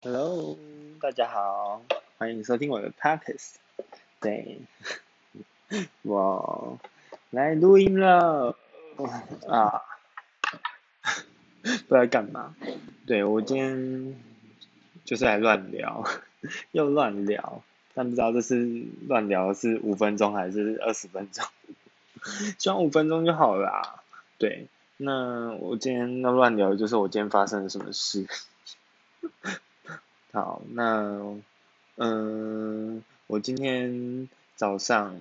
Hello，大家好，欢迎收听我的 podcast。对，我来录音了啊，不知道干嘛。对我今天就是来乱聊，又乱聊，但不知道这是乱聊是五分钟还是二十分钟，希望五分钟就好啦。对，那我今天要乱聊就是我今天发生了什么事。好，那嗯，我今天早上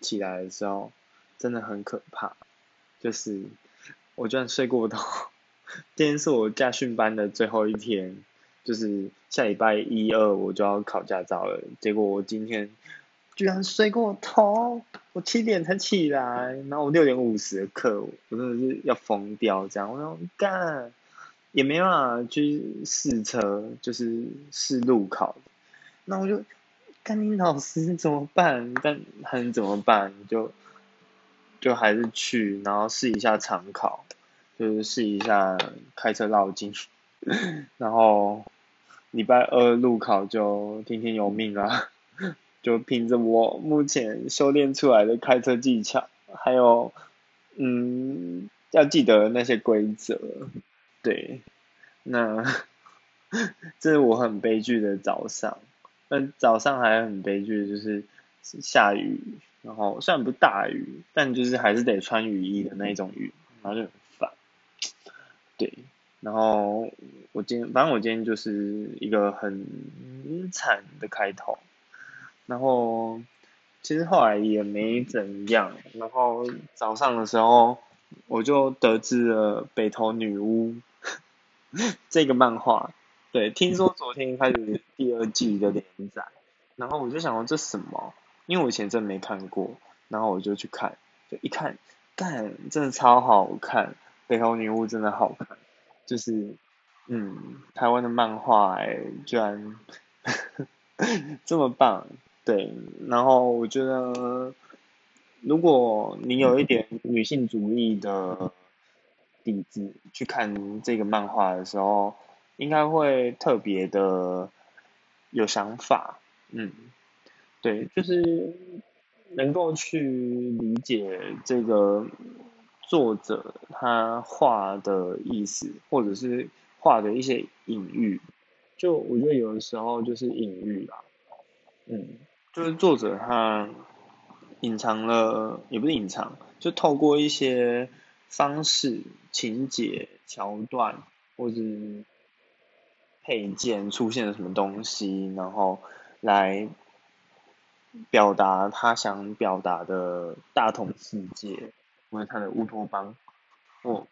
起来的时候真的很可怕，就是我居然睡过头。今天是我驾训班的最后一天，就是下礼拜一二我就要考驾照了。结果我今天居然睡过头，我七点才起来，然后我六点五十的课，我真的是要疯掉这样，我要干。也没办法去试车，就是试路考，那我就，干你老师怎么办？但很怎么办？就，就还是去，然后试一下长考，就是试一下开车绕境，然后礼拜二路考就听天由命啦，就凭着我目前修炼出来的开车技巧，还有，嗯，要记得那些规则。对，那这是我很悲剧的早上。那早上还很悲剧，就是下雨，然后虽然不大雨，但就是还是得穿雨衣的那种雨，然后就很烦。对，然后我今天，反正我今天就是一个很惨的开头。然后其实后来也没怎样。然后早上的时候，我就得知了北投女巫。这个漫画，对，听说昨天开始第二季的连载，然后我就想说这什么？因为我以前真没看过，然后我就去看，就一看，干，真的超好看，北欧女巫真的好看，就是，嗯，台湾的漫画哎，居然 这么棒，对，然后我觉得，如果你有一点女性主义的。底子去看这个漫画的时候，应该会特别的有想法，嗯，对，就是能够去理解这个作者他画的意思，或者是画的一些隐喻，就我觉得有的时候就是隐喻啦，嗯，就是作者他隐藏了，也不是隐藏，就透过一些。方式、情节、桥段，或者配件出现了什么东西，然后来表达他想表达的大同世界，或者他的乌托邦，或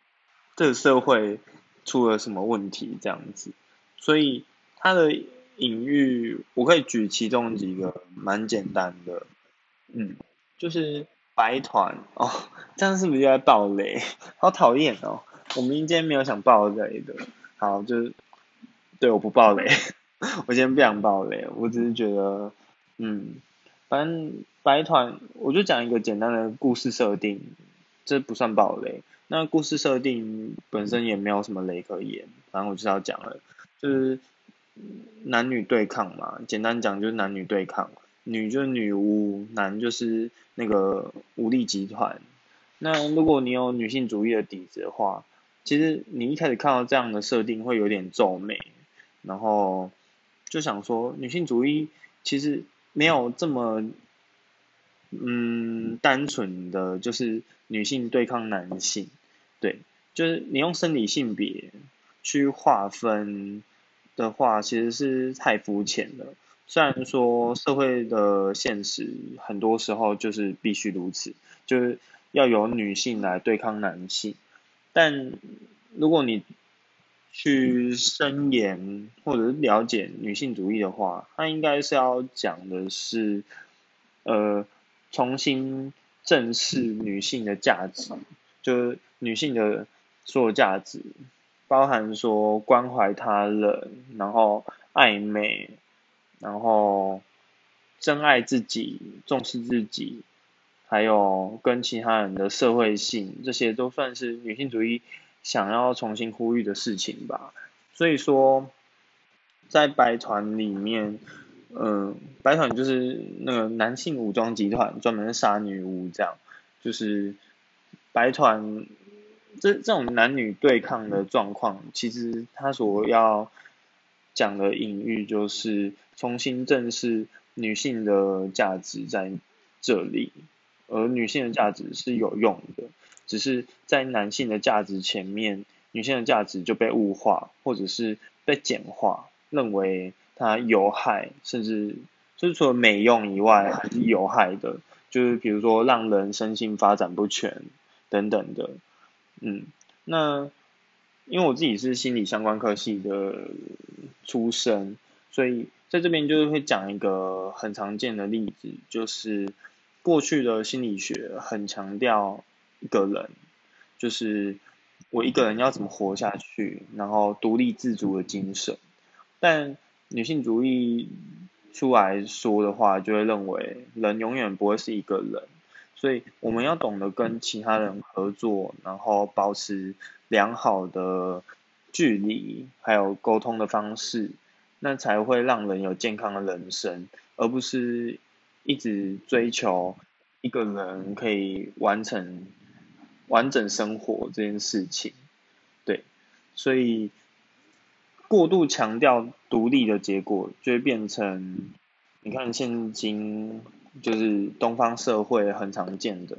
这个社会出了什么问题这样子。所以他的隐喻，我可以举其中几个蛮简单的，嗯，就是。白团哦，这样是不是又在爆雷？好讨厌哦！我们今天没有想爆雷的，好，就是对我不爆雷，我今天不想爆雷，我只是觉得，嗯，反正白团，我就讲一个简单的故事设定，这不算爆雷。那故事设定本身也没有什么雷可言，反正我就是要讲了，就是男女对抗嘛，简单讲就是男女对抗。女就是女巫，男就是那个武力集团。那如果你有女性主义的底子的话，其实你一开始看到这样的设定会有点皱眉，然后就想说女性主义其实没有这么嗯单纯的就是女性对抗男性，对，就是你用生理性别去划分的话，其实是太肤浅了。虽然说社会的现实很多时候就是必须如此，就是要由女性来对抗男性，但如果你去深研或者是了解女性主义的话，它应该是要讲的是，呃，重新正视女性的价值，就是女性的所有价值，包含说关怀他人，然后爱美。然后，珍爱自己，重视自己，还有跟其他人的社会性，这些都算是女性主义想要重新呼吁的事情吧。所以说，在白团里面，嗯，白团就是那个男性武装集团，专门杀女巫这样，就是白团这这种男女对抗的状况，其实他所要讲的隐喻就是重新正视女性的价值在这里，而女性的价值是有用的，只是在男性的价值前面。女性的价值就被物化，或者是被简化，认为它有害，甚至就是除了美用以外还是有害的，就是比如说让人身心发展不全等等的。嗯，那因为我自己是心理相关科系的出身，所以在这边就是会讲一个很常见的例子，就是过去的心理学很强调一个人，就是。我一个人要怎么活下去，然后独立自主的精神，但女性主义出来说的话，就会认为人永远不会是一个人，所以我们要懂得跟其他人合作，然后保持良好的距离，还有沟通的方式，那才会让人有健康的人生，而不是一直追求一个人可以完成。完整生活这件事情，对，所以过度强调独立的结果，就会变成你看现今就是东方社会很常见的，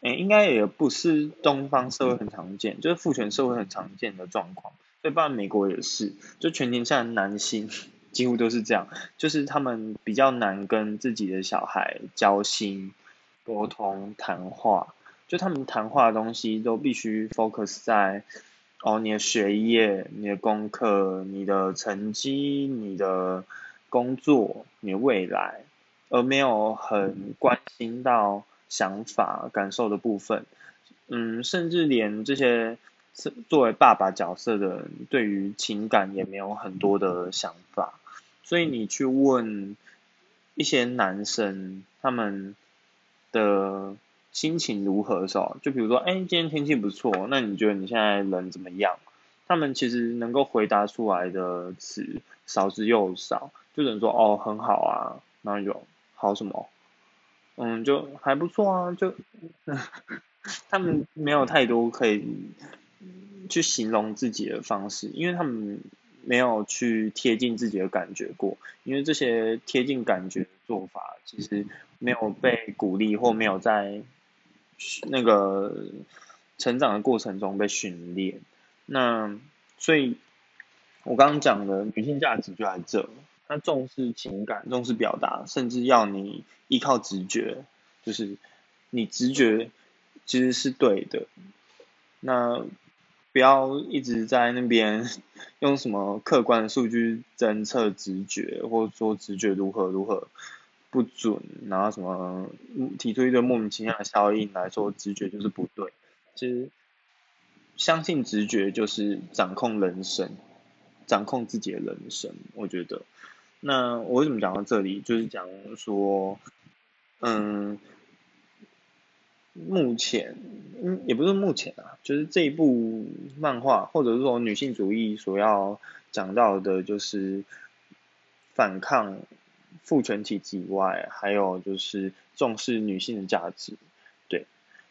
哎，应该也不是东方社会很常见，就是父权社会很常见的状况。所以，包括美国也是，就全天下的男性几乎都是这样，就是他们比较难跟自己的小孩交心、沟通、谈话。就他们谈话的东西都必须 focus 在哦你的学业、你的功课、你的成绩、你的工作、你的未来，而没有很关心到想法、感受的部分。嗯，甚至连这些作为爸爸角色的人，对于情感也没有很多的想法。所以你去问一些男生，他们的。心情如何的时候，就比如说，哎，今天天气不错，那你觉得你现在人怎么样？他们其实能够回答出来的词少之又少，就只能说哦很好啊，然后就好什么，嗯，就还不错啊，就 他们没有太多可以去形容自己的方式，因为他们没有去贴近自己的感觉过，因为这些贴近感觉的做法其实没有被鼓励或没有在。那个成长的过程中被训练，那所以，我刚刚讲的女性价值就在这，那重视情感，重视表达，甚至要你依靠直觉，就是你直觉其实是对的，那不要一直在那边 用什么客观的数据侦测直觉，或者说直觉如何如何。不准，然后什么提出一个莫名其妙的效应来说，直觉就是不对。其实相信直觉就是掌控人生，掌控自己的人生。我觉得，那我为什么讲到这里？就是讲说，嗯，目前，嗯，也不是目前啊，就是这一部漫画，或者说女性主义所要讲到的，就是反抗。父权体制以外，还有就是重视女性的价值，对，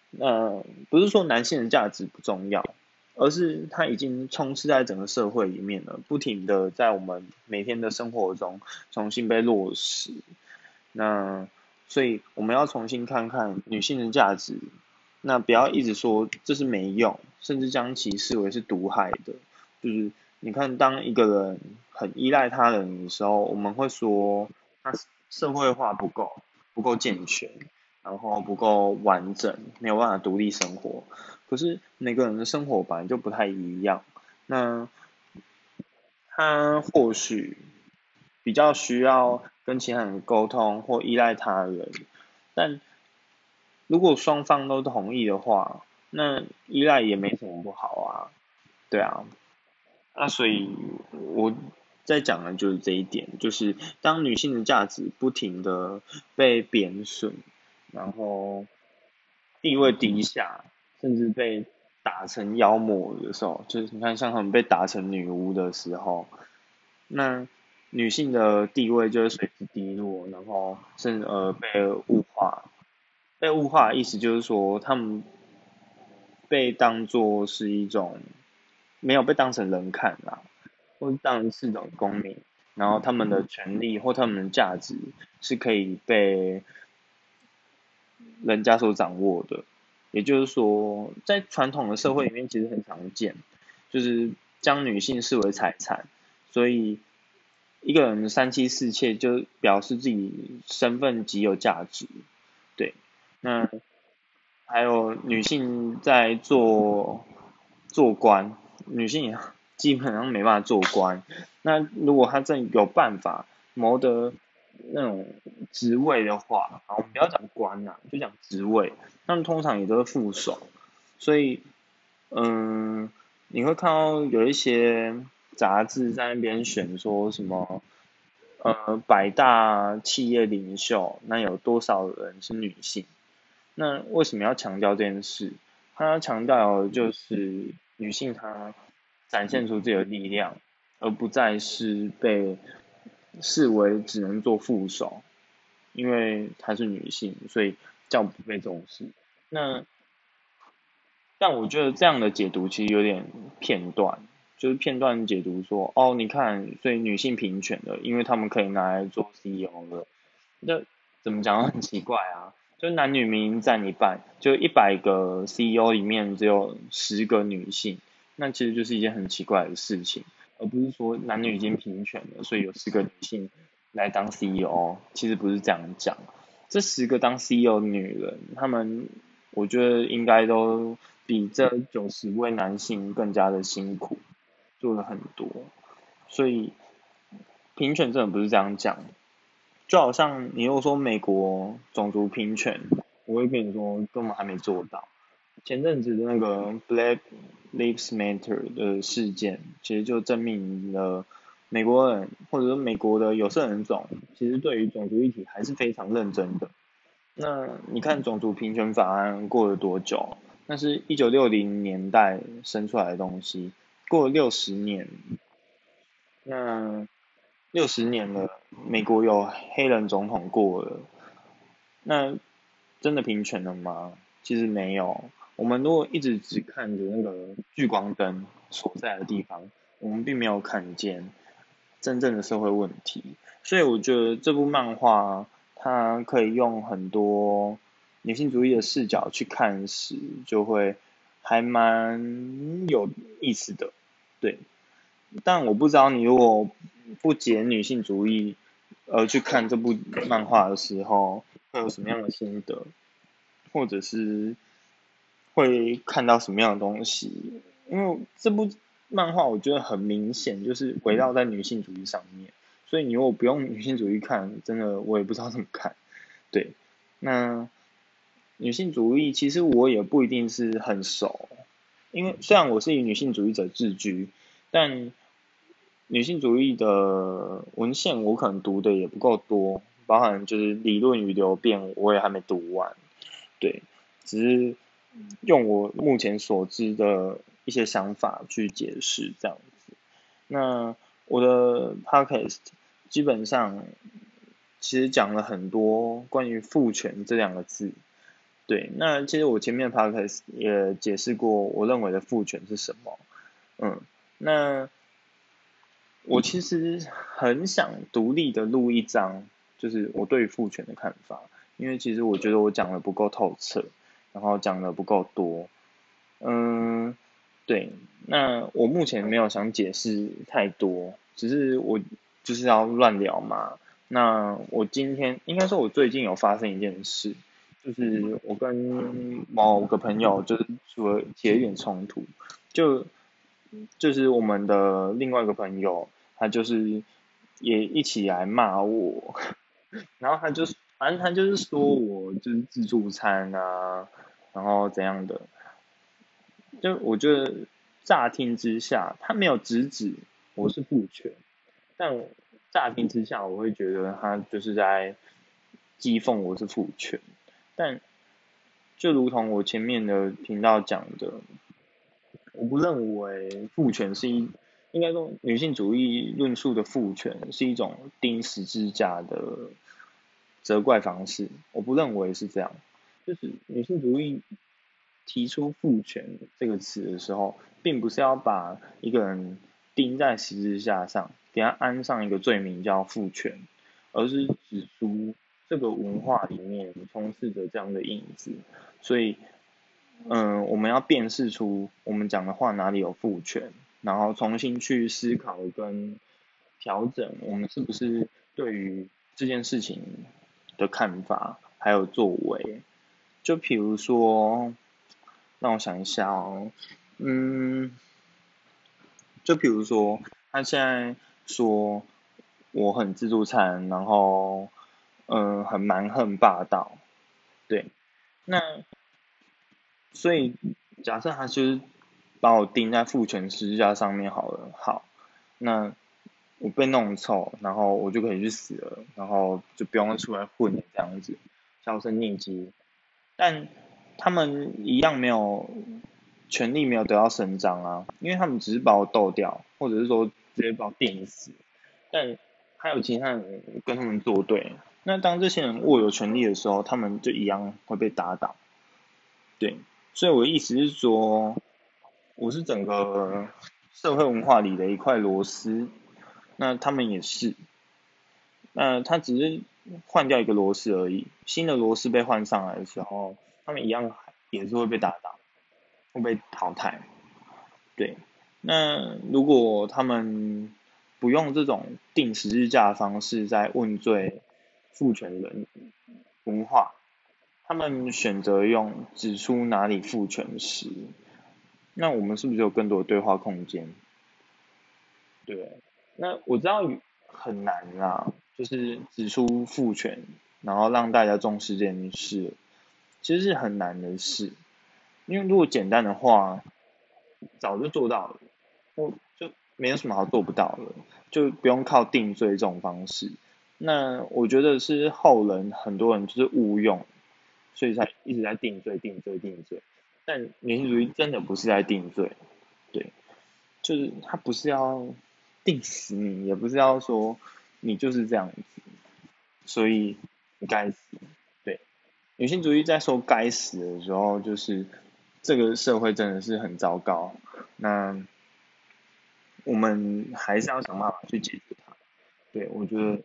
那不是说男性的价值不重要，而是它已经充斥在整个社会里面了，不停的在我们每天的生活中重新被落实。那所以我们要重新看看女性的价值，那不要一直说这是没用，甚至将其视为是毒害的。就是你看，当一个人很依赖他人的时候，我们会说他。社会化不够，不够健全，然后不够完整，没有办法独立生活。可是每个人的生活本来就不太一样，那他或许比较需要跟其他人沟通或依赖他人，但如果双方都同意的话，那依赖也没什么不好啊，对啊，那所以我。在讲的就是这一点，就是当女性的价值不停的被贬损，然后地位低下，甚至被打成妖魔的时候，就是你看像他们被打成女巫的时候，那女性的地位就会随之低落，然后甚至呃被物化。被物化的意思就是说，他们被当作是一种没有被当成人看啦，或者当是一种公民，然后他们的权利或他们的价值是可以被人家所掌握的。也就是说，在传统的社会里面，其实很常见，就是将女性视为财产，所以。一个人三妻四妾，就表示自己身份极有价值，对。那还有女性在做做官，女性基本上没办法做官。那如果她真有办法谋得那种职位的话，啊，我们不要讲官呐，就讲职位，他们通常也都是副手。所以，嗯，你会看到有一些杂志在那边选说什么。呃，百大企业领袖，那有多少人是女性？那为什么要强调这件事？他强调就是女性她展现出自己的力量，而不再是被视为只能做副手，因为她是女性，所以较不被重视。那但我觉得这样的解读其实有点片段。就是片段解读说，哦，你看，所以女性平权的，因为他们可以拿来做 CEO 了。那怎么讲很奇怪啊？就男女明明占一半，就一百个 CEO 里面只有十个女性，那其实就是一件很奇怪的事情，而不是说男女已经平权了，所以有十个女性来当 CEO，其实不是这样讲。这十个当 CEO 的女人，她们我觉得应该都比这九十位男性更加的辛苦。做了很多，所以平权真的不是这样讲，就好像你如果说美国种族平权，我会跟你说根本还没做到。前阵子的那个 Black Lives Matter 的事件，其实就证明了美国人或者说美国的有色人种，其实对于种族议题还是非常认真的。那你看种族平权法案过了多久？那是一九六零年代生出来的东西。过了六十年，那六十年了，美国有黑人总统过了，那真的平权了吗？其实没有。我们如果一直只看着那个聚光灯所在的地方，我们并没有看见真正的社会问题。所以我觉得这部漫画它可以用很多女性主义的视角去看时，就会还蛮有意思的。对，但我不知道你如果不解女性主义而去看这部漫画的时候，会有什么样的心得，或者是会看到什么样的东西？因为这部漫画我觉得很明显就是围绕在女性主义上面，所以你如果不用女性主义看，真的我也不知道怎么看。对，那女性主义其实我也不一定是很熟。因为虽然我是以女性主义者自居，但女性主义的文献我可能读的也不够多，包含就是理论与流变我也还没读完，对，只是用我目前所知的一些想法去解释这样子。那我的 podcast 基本上其实讲了很多关于父权这两个字。对，那其实我前面 podcast 也解释过，我认为的父权是什么。嗯，那我其实很想独立的录一张，就是我对父权的看法，因为其实我觉得我讲的不够透彻，然后讲的不够多。嗯，对，那我目前没有想解释太多，只是我就是要乱聊嘛。那我今天应该说，我最近有发生一件事。就是我跟某个朋友就是说起了一点冲突，就就是我们的另外一个朋友，他就是也一起来骂我，然后他就反正他就是说我就是自助餐啊，然后怎样的，就我觉得乍听之下他没有直指我是父权，但乍听之下我会觉得他就是在讥讽我是父权。但就如同我前面的频道讲的，我不认为父权是一应该说女性主义论述的父权是一种钉十字架的责怪方式，我不认为是这样。就是女性主义提出父权这个词的时候，并不是要把一个人钉在十字架上，给他安上一个罪名叫父权，而是指出这个文化里面充斥着这样的影子，所以。嗯，我们要辨识出我们讲的话哪里有父权，然后重新去思考跟调整我们是不是对于这件事情的看法还有作为。就比如说，让我想一下哦，嗯，就比如说他现在说我很自助餐，然后嗯很蛮横霸道，对，那。所以，假设他就是把我钉在父权十字架上面好了，好，那我被弄臭，然后我就可以去死了，然后就不用出来混这样子，销声匿迹。但他们一样没有权利，没有得到伸张啊，因为他们只是把我斗掉，或者是说直接把我电死。但还有其他人跟他们作对，那当这些人握有权利的时候，他们就一样会被打倒，对。所以我的意思是说，我是整个社会文化里的一块螺丝，那他们也是，那他只是换掉一个螺丝而已，新的螺丝被换上来的时候，他们一样也是会被打倒，会被淘汰。对，那如果他们不用这种定时日价的方式在问罪父权人文化。他们选择用指出哪里父权时，那我们是不是有更多的对话空间？对，那我知道很难啦，就是指出父权，然后让大家重视这件事，其实是很难的事。因为如果简单的话，早就做到了，我就没有什么好做不到的，就不用靠定罪这种方式。那我觉得是后人很多人就是误用。所以才一直在定罪、定罪、定罪，但女性主义真的不是在定罪，对，就是他不是要定死你，也不是要说你就是这样子，所以该死，对，女性主义在说该死的时候，就是这个社会真的是很糟糕，那我们还是要想办法去解决它，对我觉得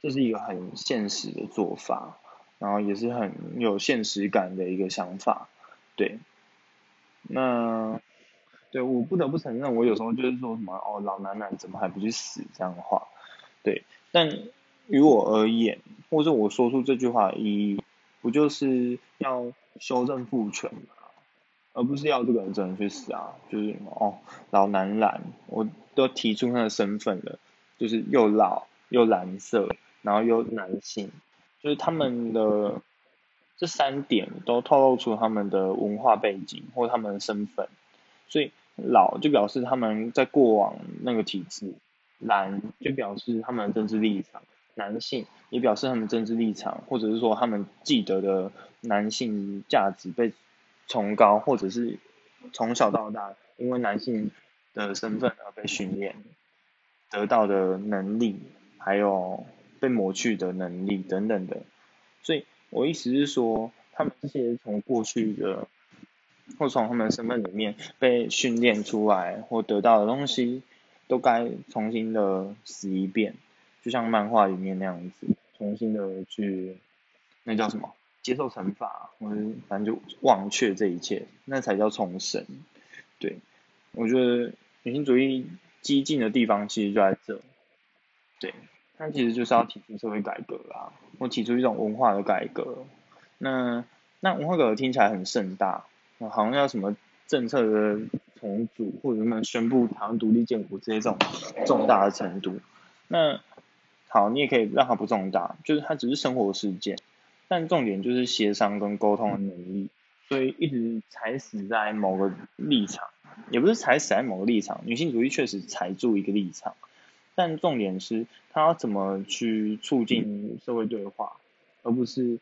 这是一个很现实的做法。然后也是很有现实感的一个想法，对，那对我不得不承认，我有时候就是说什么哦，老男人怎么还不去死这样的话，对，但于我而言，或者我说出这句话意义，不就是要修正父权吗？而不是要这个人真的去死啊？就是哦，老男人，我都提出他的身份了，就是又老又蓝色，然后又男性。就是他们的这三点都透露出他们的文化背景或他们的身份，所以老就表示他们在过往那个体制，蓝就表示他们的政治立场，男性也表示他们政治立场，或者是说他们记得的男性价值被崇高，或者是从小到大因为男性的身份而被训练得到的能力，还有。被抹去的能力等等的，所以我意思是说，他们这些从过去的或从他们的身份里面被训练出来或得到的东西，都该重新的死一遍，就像漫画里面那样子，重新的去那叫什么接受惩罚，或者反正就忘却这一切，那才叫重生。对，我觉得女性主义激进的地方其实就在这，对。那其实就是要提出社会改革啊，或提出一种文化的改革。那那文化改革听起来很盛大，好像要什么政策的重组，或者什么宣布台湾独立建国这些这种重大的程度。那好，你也可以让它不重大，就是它只是生活事件，但重点就是协商跟沟通的能力。所以一直踩死在某个立场，也不是踩死在某个立场，女性主义确实踩住一个立场。但重点是，他要怎么去促进社会对话，而不是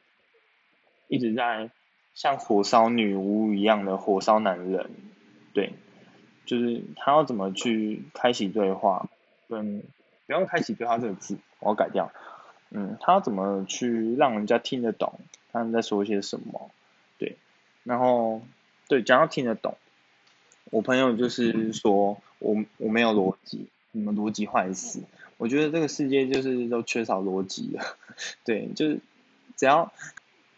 一直在像火烧女巫一样的火烧男人，对。就是他要怎么去开启对话，跟不用开启对话这个字，我要改掉。嗯，他要怎么去让人家听得懂他们在说些什么？对，然后对讲到听得懂，我朋友就是说我我没有逻辑，你们逻辑坏死。我觉得这个世界就是都缺少逻辑了，对，就是只要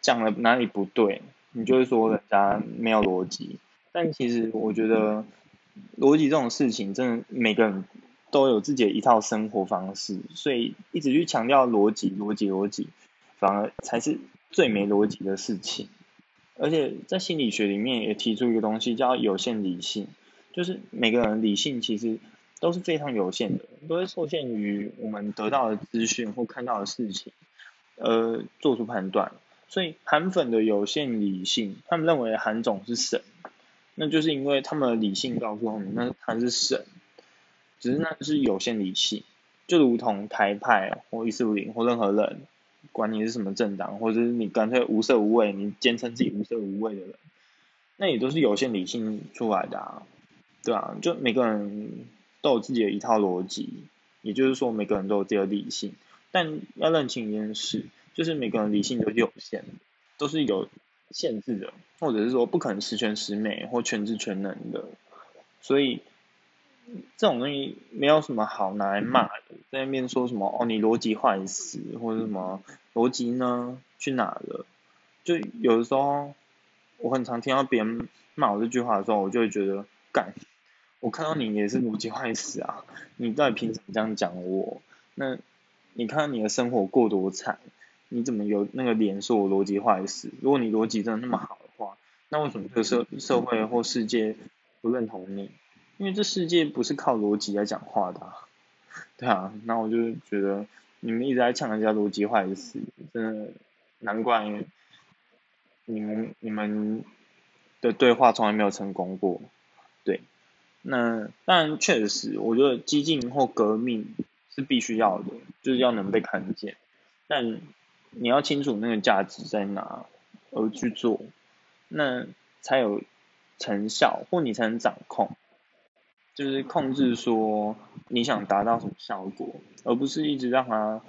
讲了哪里不对，你就会说人家没有逻辑。但其实我觉得逻辑这种事情，真的每个人都有自己的一套生活方式，所以一直去强调逻辑、逻辑、逻辑，反而才是最没逻辑的事情。而且在心理学里面也提出一个东西叫有限理性，就是每个人理性其实。都是非常有限的，都会受限于我们得到的资讯或看到的事情，而做出判断。所以韩粉的有限理性，他们认为韩总是神，那就是因为他们的理性告诉他们，那他是神，只是那是有限理性，就如同台派或一四五零或任何人，管你是什么政党，或者是你干脆无色无味，你坚称自己无色无味的人，那也都是有限理性出来的啊，对啊，就每个人。都有自己的一套逻辑，也就是说每个人都有自己的理性，但要认清一件事，就是每个人理性都是有限的，都是有限制的，或者是说不可能十全十美或全知全能的，所以这种东西没有什么好拿来骂的，在那边说什么哦你逻辑坏死或者什么逻辑呢去哪了，就有的时候我很常听到别人骂我这句话的时候，我就会觉得干。我看到你也是逻辑坏死啊！你到底凭什么这样讲我？那你看你的生活过多惨，你怎么有那个脸说我逻辑坏死？如果你逻辑真的那么好的话，那为什么这个社社会或世界不认同你？因为这世界不是靠逻辑来讲话的，对啊。那我就觉得你们一直在呛人家逻辑坏死，真的难怪你们你们的对话从来没有成功过，对。那但，确实，我觉得激进或革命是必须要的，就是要能被看见。但你要清楚那个价值在哪，而去做，那才有成效，或你才能掌控，就是控制说你想达到什么效果，而不是一直让它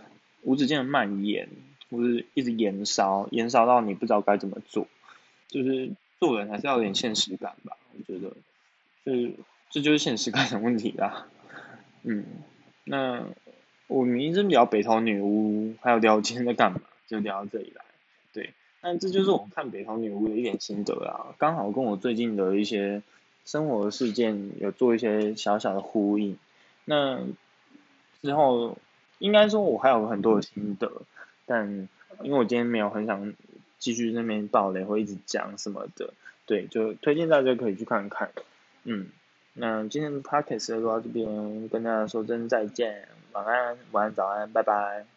无止境的蔓延，或是一直延烧，延烧到你不知道该怎么做。就是做人还是要有点现实感吧，我觉得，是。这就是现实感的问题啦，嗯，那我们一直聊北投女巫，还有聊今天在干嘛，就聊到这里来，对，那这就是我看北投女巫的一点心得啊，刚好跟我最近的一些生活事件有做一些小小的呼应，那之后应该说我还有很多的心得，但因为我今天没有很想继续那边爆雷或一直讲什么的，对，就推荐大家可以去看看，嗯。那今天的 podcast 就到这边，跟大家说声再见，晚安，晚安，早安，拜拜。